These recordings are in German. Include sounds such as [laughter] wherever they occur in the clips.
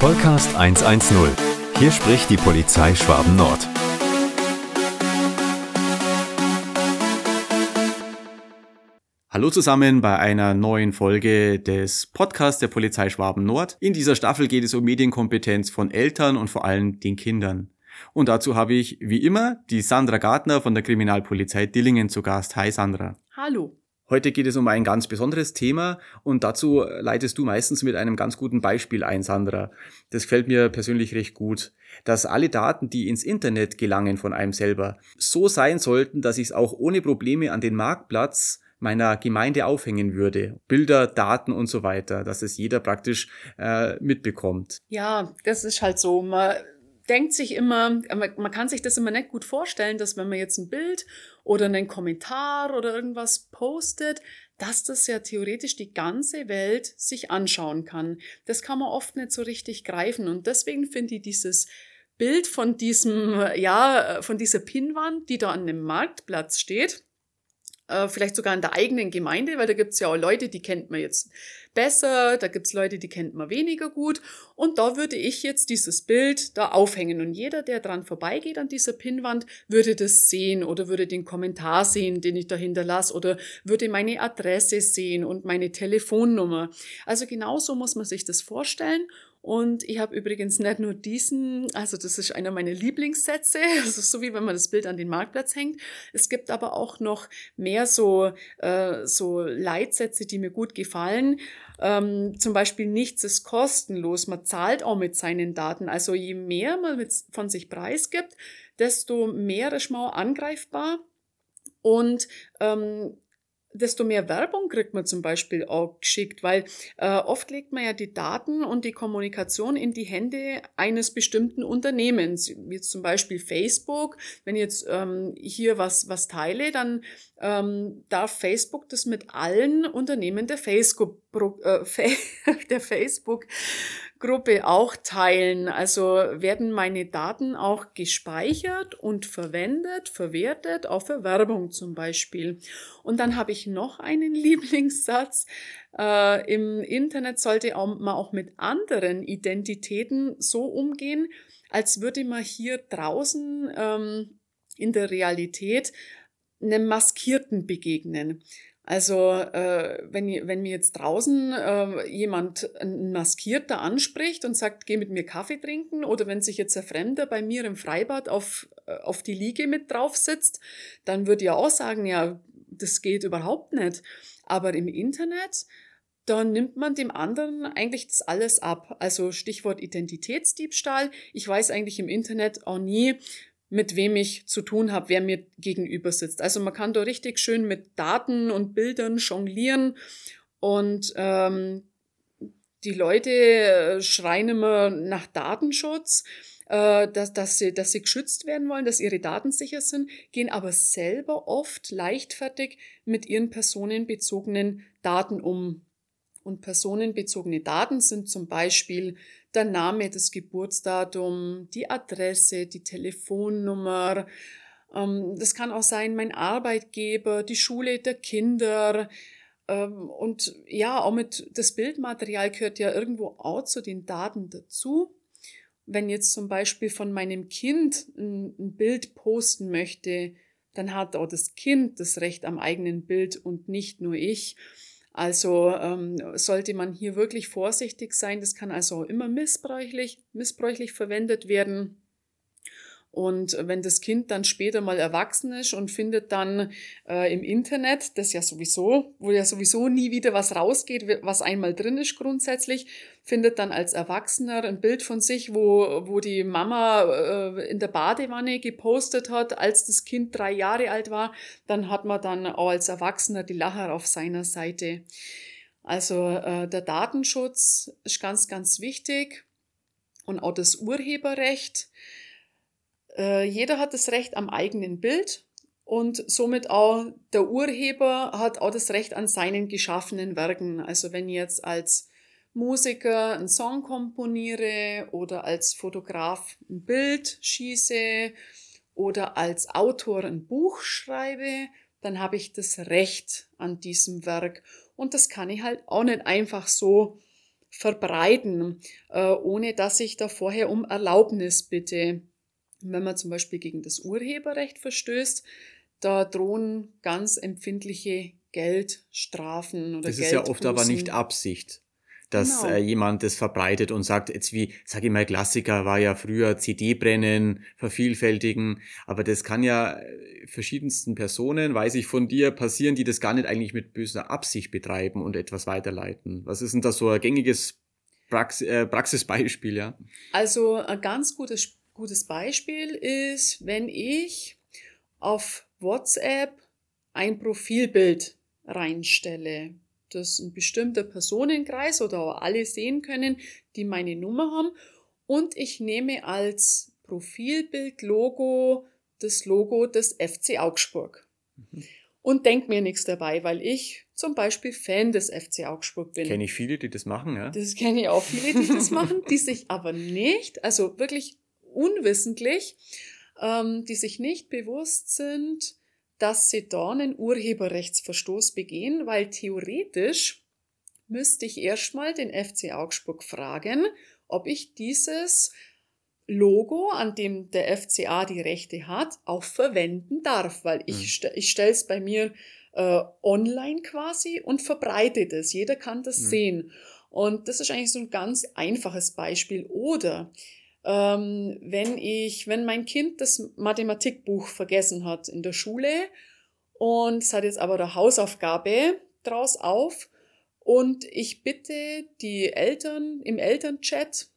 Podcast 110. Hier spricht die Polizei Schwaben Nord. Hallo zusammen bei einer neuen Folge des Podcasts der Polizei Schwaben Nord. In dieser Staffel geht es um Medienkompetenz von Eltern und vor allem den Kindern. Und dazu habe ich, wie immer, die Sandra Gartner von der Kriminalpolizei Dillingen zu Gast. Hi Sandra. Hallo. Heute geht es um ein ganz besonderes Thema und dazu leitest du meistens mit einem ganz guten Beispiel ein, Sandra. Das gefällt mir persönlich recht gut, dass alle Daten, die ins Internet gelangen von einem selber, so sein sollten, dass ich es auch ohne Probleme an den Marktplatz meiner Gemeinde aufhängen würde. Bilder, Daten und so weiter, dass es jeder praktisch äh, mitbekommt. Ja, das ist halt so. Man denkt sich immer, man kann sich das immer nicht gut vorstellen, dass wenn man jetzt ein Bild oder einen Kommentar oder irgendwas postet, dass das ja theoretisch die ganze Welt sich anschauen kann. Das kann man oft nicht so richtig greifen und deswegen finde ich dieses Bild von diesem, ja, von dieser Pinnwand, die da an dem Marktplatz steht, äh, vielleicht sogar in der eigenen Gemeinde, weil da gibt es ja auch Leute, die kennt man jetzt besser, da gibt es Leute, die kennt man weniger gut. Und da würde ich jetzt dieses Bild da aufhängen. Und jeder, der dran vorbeigeht an dieser Pinnwand, würde das sehen oder würde den Kommentar sehen, den ich da hinterlasse oder würde meine Adresse sehen und meine Telefonnummer. Also genauso muss man sich das vorstellen. Und ich habe übrigens nicht nur diesen, also das ist einer meiner Lieblingssätze, [laughs] also so wie wenn man das Bild an den Marktplatz hängt. Es gibt aber auch noch mehr so, äh, so Leitsätze, die mir gut gefallen. Ähm, zum Beispiel nichts ist kostenlos. Man zahlt auch mit seinen Daten. Also je mehr man mit, von sich preisgibt, desto mehr ist man angreifbar. Und ähm, desto mehr Werbung kriegt man zum Beispiel auch geschickt, weil äh, oft legt man ja die Daten und die Kommunikation in die Hände eines bestimmten Unternehmens, wie zum Beispiel Facebook. Wenn ich jetzt ähm, hier was, was teile, dann ähm, darf Facebook das mit allen Unternehmen der Facebook, äh, [laughs] der Facebook Gruppe auch teilen. Also werden meine Daten auch gespeichert und verwendet, verwertet, auch für Werbung zum Beispiel. Und dann habe ich noch einen [laughs] Lieblingssatz. Äh, Im Internet sollte man auch mit anderen Identitäten so umgehen, als würde man hier draußen ähm, in der Realität einem Maskierten begegnen. Also äh, wenn, wenn mir jetzt draußen äh, jemand ein Maskierter anspricht und sagt, geh mit mir Kaffee trinken, oder wenn sich jetzt ein Fremder bei mir im Freibad auf, äh, auf die Liege mit drauf sitzt, dann würde ich auch sagen, ja, das geht überhaupt nicht. Aber im Internet, da nimmt man dem anderen eigentlich das alles ab. Also Stichwort Identitätsdiebstahl. Ich weiß eigentlich im Internet auch nie, mit wem ich zu tun habe, wer mir gegenüber sitzt. Also man kann da richtig schön mit Daten und Bildern jonglieren und ähm, die Leute äh, schreien immer nach Datenschutz, äh, dass, dass, sie, dass sie geschützt werden wollen, dass ihre Daten sicher sind, gehen aber selber oft leichtfertig mit ihren personenbezogenen Daten um. Und personenbezogene Daten sind zum Beispiel der Name, das Geburtsdatum, die Adresse, die Telefonnummer. Ähm, das kann auch sein, mein Arbeitgeber, die Schule der Kinder. Ähm, und ja, auch mit das Bildmaterial gehört ja irgendwo auch zu den Daten dazu. Wenn jetzt zum Beispiel von meinem Kind ein, ein Bild posten möchte, dann hat auch das Kind das Recht am eigenen Bild und nicht nur ich. Also ähm, sollte man hier wirklich vorsichtig sein. Das kann also immer missbräuchlich, missbräuchlich verwendet werden. Und wenn das Kind dann später mal erwachsen ist und findet dann äh, im Internet, das ja sowieso, wo ja sowieso nie wieder was rausgeht, was einmal drin ist grundsätzlich, findet dann als Erwachsener ein Bild von sich, wo, wo die Mama äh, in der Badewanne gepostet hat, als das Kind drei Jahre alt war, dann hat man dann auch als Erwachsener die Lacher auf seiner Seite. Also äh, der Datenschutz ist ganz, ganz wichtig und auch das Urheberrecht. Äh, jeder hat das Recht am eigenen Bild und somit auch der Urheber hat auch das Recht an seinen geschaffenen Werken. Also wenn ich jetzt als Musiker einen Song komponiere oder als Fotograf ein Bild schieße oder als Autor ein Buch schreibe, dann habe ich das Recht an diesem Werk. Und das kann ich halt auch nicht einfach so verbreiten, äh, ohne dass ich da vorher um Erlaubnis bitte. Wenn man zum Beispiel gegen das Urheberrecht verstößt, da drohen ganz empfindliche Geldstrafen oder Das ist ja oft aber nicht Absicht dass genau. äh, jemand das verbreitet und sagt, jetzt wie, sag ich mal, Klassiker war ja früher CD brennen, vervielfältigen, aber das kann ja äh, verschiedensten Personen, weiß ich von dir, passieren, die das gar nicht eigentlich mit böser Absicht betreiben und etwas weiterleiten. Was ist denn das so ein gängiges Prax äh, Praxisbeispiel, ja? Also ein ganz gutes, gutes Beispiel ist, wenn ich auf WhatsApp ein Profilbild reinstelle das ein bestimmter Personenkreis oder auch alle sehen können, die meine Nummer haben. Und ich nehme als Profilbild-Logo das Logo des FC Augsburg. Mhm. Und denke mir nichts dabei, weil ich zum Beispiel Fan des FC Augsburg bin. Kenne ich viele, die das machen, ja? Das kenne ich auch viele, die das [laughs] machen, die sich aber nicht, also wirklich unwissentlich, ähm, die sich nicht bewusst sind, dass sie da einen Urheberrechtsverstoß begehen, weil theoretisch müsste ich erstmal den FC Augsburg fragen, ob ich dieses Logo, an dem der FCA die Rechte hat, auch verwenden darf, weil ich, hm. st ich stelle es bei mir äh, online quasi und verbreite das. Jeder kann das mhm. sehen. Und das ist eigentlich so ein ganz einfaches Beispiel. Oder ähm, wenn ich, wenn mein Kind das Mathematikbuch vergessen hat in der Schule und es hat jetzt aber eine Hausaufgabe draus auf und ich bitte die Eltern im Elternchat,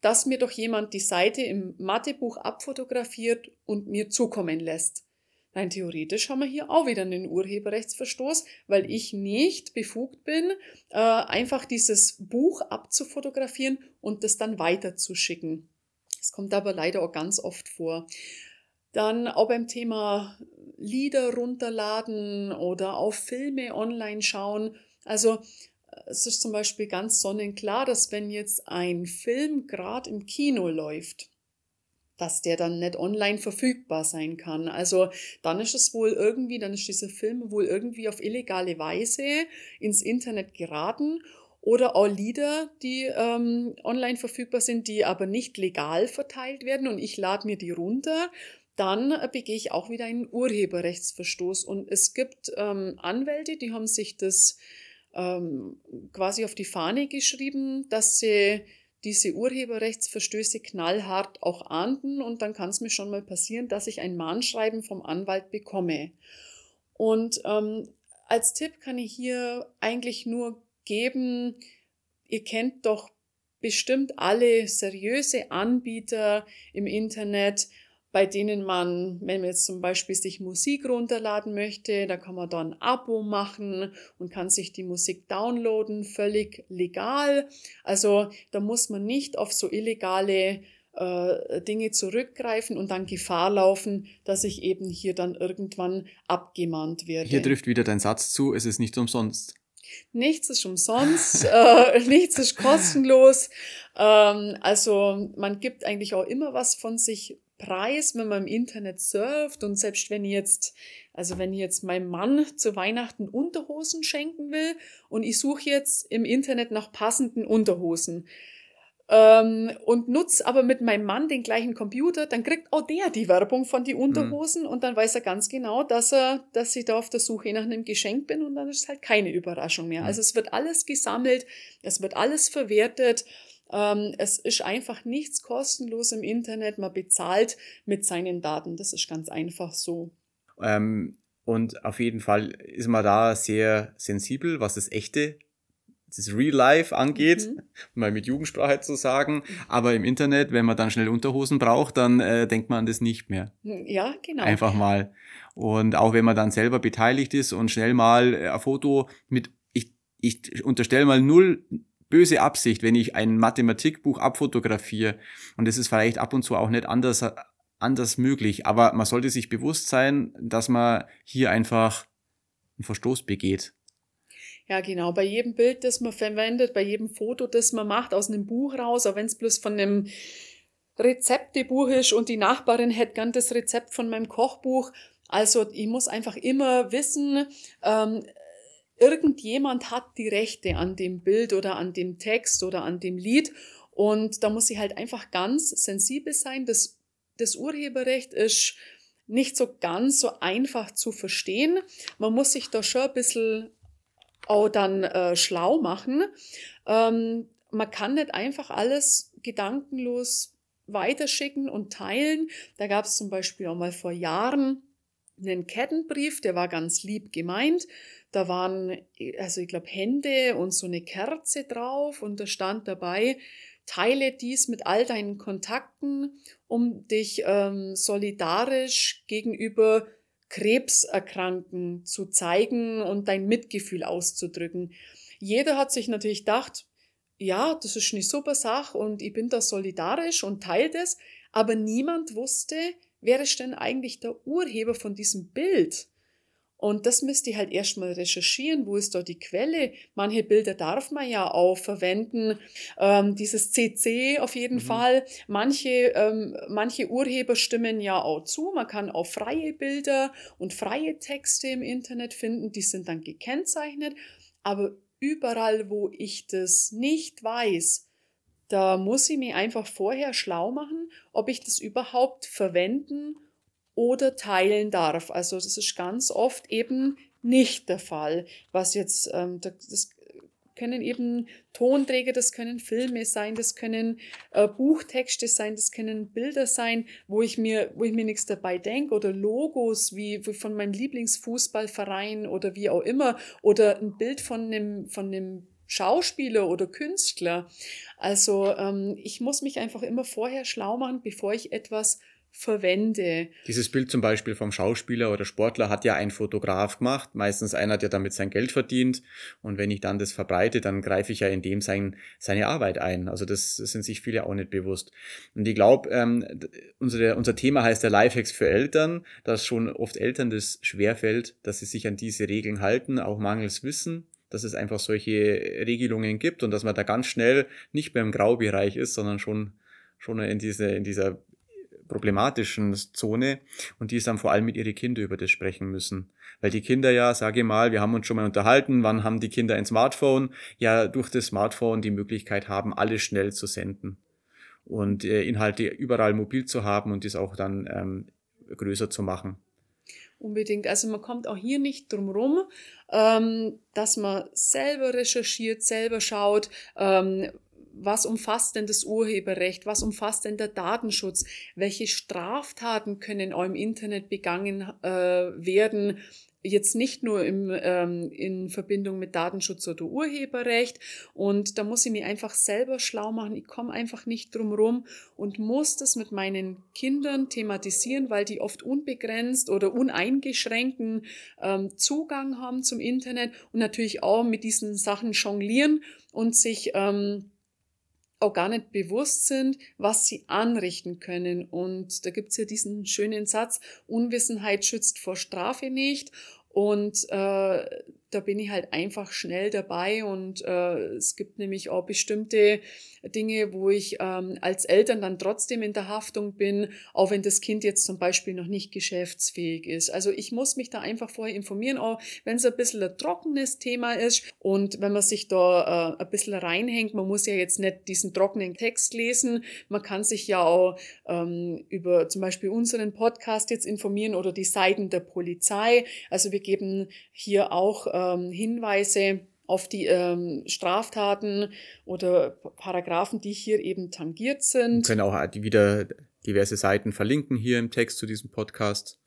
dass mir doch jemand die Seite im Mathebuch abfotografiert und mir zukommen lässt. Nein, theoretisch haben wir hier auch wieder einen Urheberrechtsverstoß, weil ich nicht befugt bin, äh, einfach dieses Buch abzufotografieren und das dann weiterzuschicken. Das kommt aber leider auch ganz oft vor. Dann auch beim Thema Lieder runterladen oder auf Filme online schauen. Also es ist zum Beispiel ganz sonnenklar, dass wenn jetzt ein Film gerade im Kino läuft, dass der dann nicht online verfügbar sein kann. Also dann ist es wohl irgendwie, dann ist dieser Film wohl irgendwie auf illegale Weise ins Internet geraten oder auch Lieder, die ähm, online verfügbar sind, die aber nicht legal verteilt werden und ich lade mir die runter, dann äh, begehe ich auch wieder einen Urheberrechtsverstoß. Und es gibt ähm, Anwälte, die haben sich das ähm, quasi auf die Fahne geschrieben, dass sie diese Urheberrechtsverstöße knallhart auch ahnden und dann kann es mir schon mal passieren, dass ich ein Mahnschreiben vom Anwalt bekomme. Und ähm, als Tipp kann ich hier eigentlich nur geben. Ihr kennt doch bestimmt alle seriöse Anbieter im Internet, bei denen man, wenn man jetzt zum Beispiel sich Musik runterladen möchte, da kann man dann ein Abo machen und kann sich die Musik downloaden, völlig legal. Also da muss man nicht auf so illegale äh, Dinge zurückgreifen und dann Gefahr laufen, dass ich eben hier dann irgendwann abgemahnt werde. Hier trifft wieder dein Satz zu, es ist nicht umsonst. Nichts ist umsonst, [laughs] äh, nichts ist kostenlos. Ähm, also man gibt eigentlich auch immer was von sich preis, wenn man im Internet surft und selbst wenn jetzt, also wenn jetzt meinem Mann zu Weihnachten Unterhosen schenken will und ich suche jetzt im Internet nach passenden Unterhosen, ähm, und nutze aber mit meinem Mann den gleichen Computer, dann kriegt auch der die Werbung von die Unterhosen mhm. und dann weiß er ganz genau, dass er, dass ich da auf der Suche nach einem Geschenk bin und dann ist es halt keine Überraschung mehr. Mhm. Also es wird alles gesammelt, es wird alles verwertet. Ähm, es ist einfach nichts kostenlos im Internet. Man bezahlt mit seinen Daten. Das ist ganz einfach so. Ähm, und auf jeden Fall ist man da sehr sensibel, was das echte das Real Life angeht, mhm. mal mit Jugendsprache zu sagen. Aber im Internet, wenn man dann schnell Unterhosen braucht, dann äh, denkt man an das nicht mehr. Hm, ja, genau. Einfach mal. Und auch wenn man dann selber beteiligt ist und schnell mal äh, ein Foto mit, ich, ich unterstelle mal null böse Absicht, wenn ich ein Mathematikbuch abfotografiere. Und es ist vielleicht ab und zu auch nicht anders, anders möglich. Aber man sollte sich bewusst sein, dass man hier einfach einen Verstoß begeht. Ja, genau. Bei jedem Bild, das man verwendet, bei jedem Foto, das man macht aus einem Buch raus, auch wenn es bloß von einem Rezeptebuch ist und die Nachbarin hätte gern das Rezept von meinem Kochbuch. Also ich muss einfach immer wissen, ähm, irgendjemand hat die Rechte an dem Bild oder an dem Text oder an dem Lied und da muss ich halt einfach ganz sensibel sein. Das, das Urheberrecht ist nicht so ganz so einfach zu verstehen. Man muss sich da schon ein bisschen auch dann äh, schlau machen. Ähm, man kann nicht einfach alles gedankenlos weiterschicken und teilen. Da gab es zum Beispiel auch mal vor Jahren einen Kettenbrief, der war ganz lieb gemeint. Da waren, also ich glaube, Hände und so eine Kerze drauf und da stand dabei, teile dies mit all deinen Kontakten, um dich ähm, solidarisch gegenüber Krebserkranken zu zeigen und dein Mitgefühl auszudrücken. Jeder hat sich natürlich gedacht, ja, das ist eine super Sache und ich bin da solidarisch und teile das, aber niemand wusste, wer ist denn eigentlich der Urheber von diesem Bild? Und das müsst ihr halt erstmal recherchieren, wo ist da die Quelle. Manche Bilder darf man ja auch verwenden, ähm, dieses CC auf jeden mhm. Fall. Manche, ähm, manche Urheber stimmen ja auch zu. Man kann auch freie Bilder und freie Texte im Internet finden, die sind dann gekennzeichnet. Aber überall, wo ich das nicht weiß, da muss ich mir einfach vorher schlau machen, ob ich das überhaupt verwenden oder teilen darf. Also das ist ganz oft eben nicht der Fall, was jetzt, ähm, das können eben Tonträger, das können Filme sein, das können äh, Buchtexte sein, das können Bilder sein, wo ich mir, wo ich mir nichts dabei denke oder Logos wie, wie von meinem Lieblingsfußballverein oder wie auch immer oder ein Bild von einem, von einem Schauspieler oder Künstler. Also ähm, ich muss mich einfach immer vorher schlau machen, bevor ich etwas verwende. Dieses Bild zum Beispiel vom Schauspieler oder Sportler hat ja ein Fotograf gemacht, meistens einer, der damit sein Geld verdient. Und wenn ich dann das verbreite, dann greife ich ja in dem sein, seine Arbeit ein. Also das sind sich viele auch nicht bewusst. Und ich glaube, ähm, unsere, unser Thema heißt der Lifehacks für Eltern, dass schon oft Eltern das schwerfällt, dass sie sich an diese Regeln halten, auch mangels Wissen dass es einfach solche Regelungen gibt und dass man da ganz schnell nicht mehr im Graubereich ist, sondern schon schon in diese in dieser problematischen Zone und die ist dann vor allem mit ihren Kindern über das sprechen müssen. Weil die Kinder ja, sage ich mal, wir haben uns schon mal unterhalten, wann haben die Kinder ein Smartphone? Ja, durch das Smartphone die Möglichkeit haben, alles schnell zu senden und äh, Inhalte überall mobil zu haben und das auch dann ähm, größer zu machen. Unbedingt. Also man kommt auch hier nicht drum rum, ähm, dass man selber recherchiert, selber schaut, ähm, was umfasst denn das Urheberrecht? Was umfasst denn der Datenschutz? Welche Straftaten können auch im Internet begangen äh, werden? Jetzt nicht nur im, ähm, in Verbindung mit Datenschutz oder Urheberrecht. Und da muss ich mir einfach selber schlau machen. Ich komme einfach nicht drum rum und muss das mit meinen Kindern thematisieren, weil die oft unbegrenzt oder uneingeschränkten ähm, Zugang haben zum Internet und natürlich auch mit diesen Sachen jonglieren und sich ähm, auch gar nicht bewusst sind, was sie anrichten können. Und da gibt's ja diesen schönen Satz, Unwissenheit schützt vor Strafe nicht. Und äh, da bin ich halt einfach schnell dabei und äh, es gibt nämlich auch bestimmte Dinge, wo ich ähm, als Eltern dann trotzdem in der Haftung bin, auch wenn das Kind jetzt zum Beispiel noch nicht geschäftsfähig ist. Also ich muss mich da einfach vorher informieren, auch wenn es ein bisschen ein trockenes Thema ist und wenn man sich da äh, ein bisschen reinhängt, man muss ja jetzt nicht diesen trockenen Text lesen, man kann sich ja auch ähm, über zum Beispiel unseren Podcast jetzt informieren oder die Seiten der Polizei. Also wir geben hier auch ähm, Hinweise auf die ähm, Straftaten oder Paragraphen, die hier eben tangiert sind. Wir können auch wieder diverse Seiten verlinken hier im Text zu diesem Podcast.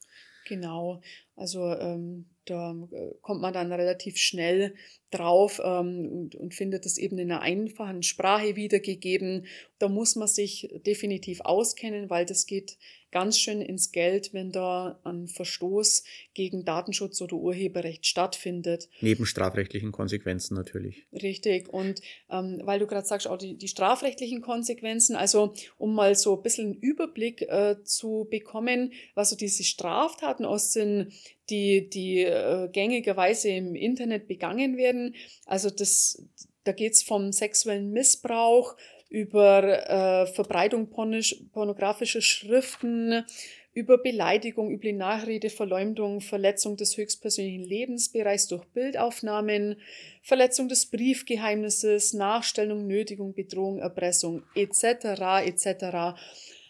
Genau, also ähm, da äh, kommt man dann relativ schnell drauf ähm, und, und findet es eben in einer einfachen Sprache wiedergegeben. Da muss man sich definitiv auskennen, weil das geht ganz schön ins Geld, wenn da ein Verstoß gegen Datenschutz oder Urheberrecht stattfindet. Neben strafrechtlichen Konsequenzen natürlich. Richtig. Und ähm, weil du gerade sagst, auch die, die strafrechtlichen Konsequenzen, also um mal so ein bisschen einen Überblick äh, zu bekommen, was so diese Straftaten aus sind, die, die äh, gängigerweise im Internet begangen werden. Also das, da geht's vom sexuellen Missbrauch über äh, Verbreitung pornografischer Schriften über Beleidigung, üble Nachrede, Verleumdung, Verletzung des höchstpersönlichen Lebensbereichs durch Bildaufnahmen, Verletzung des Briefgeheimnisses, Nachstellung, Nötigung, Bedrohung, Erpressung etc. etc.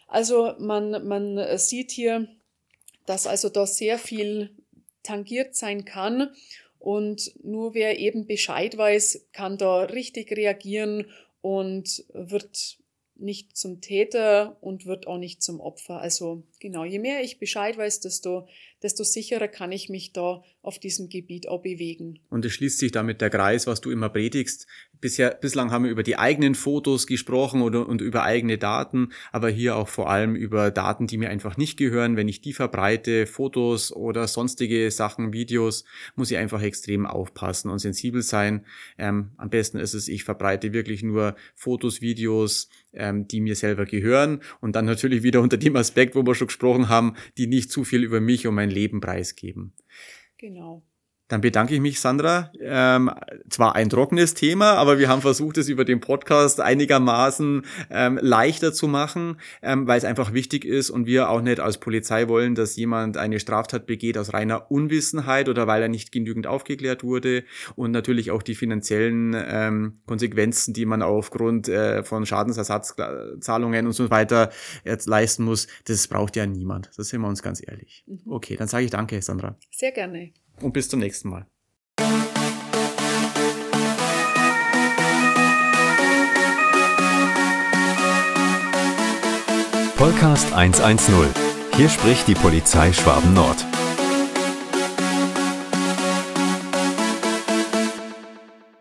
Also man, man sieht hier, dass also da sehr viel tangiert sein kann und nur wer eben Bescheid weiß, kann da richtig reagieren und wird nicht zum Täter und wird auch nicht zum Opfer. Also genau, je mehr ich Bescheid weiß, desto, desto sicherer kann ich mich da auf diesem Gebiet auch bewegen. Und es schließt sich damit der Kreis, was du immer predigst. Bisher, bislang haben wir über die eigenen Fotos gesprochen oder, und über eigene Daten, aber hier auch vor allem über Daten, die mir einfach nicht gehören. Wenn ich die verbreite, Fotos oder sonstige Sachen, Videos, muss ich einfach extrem aufpassen und sensibel sein. Ähm, am besten ist es, ich verbreite wirklich nur Fotos, Videos, ähm, die mir selber gehören und dann natürlich wieder unter dem Aspekt, wo wir schon gesprochen haben, die nicht zu viel über mich und mein Leben preisgeben. Genau. Dann bedanke ich mich, Sandra. Ähm, zwar ein trockenes Thema, aber wir haben versucht, es über den Podcast einigermaßen ähm, leichter zu machen, ähm, weil es einfach wichtig ist und wir auch nicht als Polizei wollen, dass jemand eine Straftat begeht aus reiner Unwissenheit oder weil er nicht genügend aufgeklärt wurde und natürlich auch die finanziellen ähm, Konsequenzen, die man aufgrund äh, von Schadensersatzzahlungen und so weiter jetzt leisten muss, das braucht ja niemand. Das sind wir uns ganz ehrlich. Mhm. Okay, dann sage ich danke, Sandra. Sehr gerne und bis zum nächsten Mal. Podcast 110. Hier spricht die Polizei Schwaben Nord.